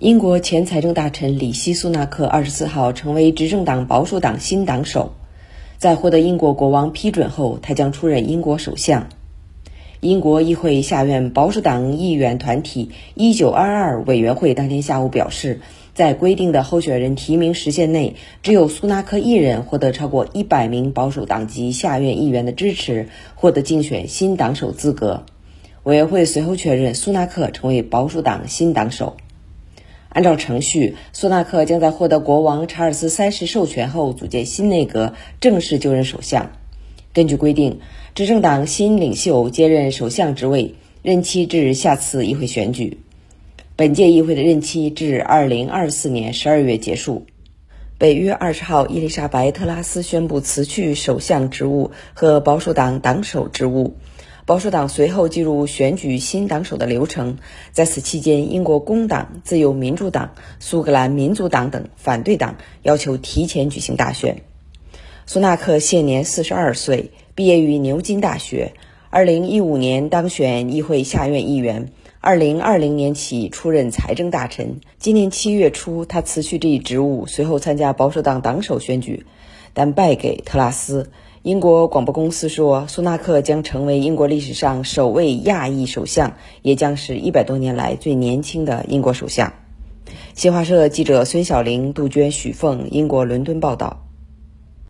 英国前财政大臣里希·苏纳克二十四号成为执政党保守党新党首，在获得英国国王批准后，他将出任英国首相。英国议会下院保守党议员团体一九二二委员会当天下午表示，在规定的候选人提名时限内，只有苏纳克一人获得超过一百名保守党籍下院议员的支持，获得竞选新党首资格。委员会随后确认，苏纳克成为保守党新党首。按照程序，苏纳克将在获得国王查尔斯三世授权后组建新内阁，正式就任首相。根据规定，执政党新领袖接任首相职位，任期至下次议会选举。本届议会的任期至二零二四年十二月结束。北约二十号，伊丽莎白·特拉斯宣布辞去首相职务和保守党党首职务。保守党随后进入选举新党首的流程，在此期间，英国工党、自由民主党、苏格兰民族党等反对党要求提前举行大选。苏纳克现年四十二岁，毕业于牛津大学，二零一五年当选议会下院议员，二零二零年起出任财政大臣。今年七月初，他辞去这一职务，随后参加保守党党首选举，但败给特拉斯。英国广播公司说，苏纳克将成为英国历史上首位亚裔首相，也将是一百多年来最年轻的英国首相。新华社记者孙晓玲、杜鹃、许凤，英国伦敦报道。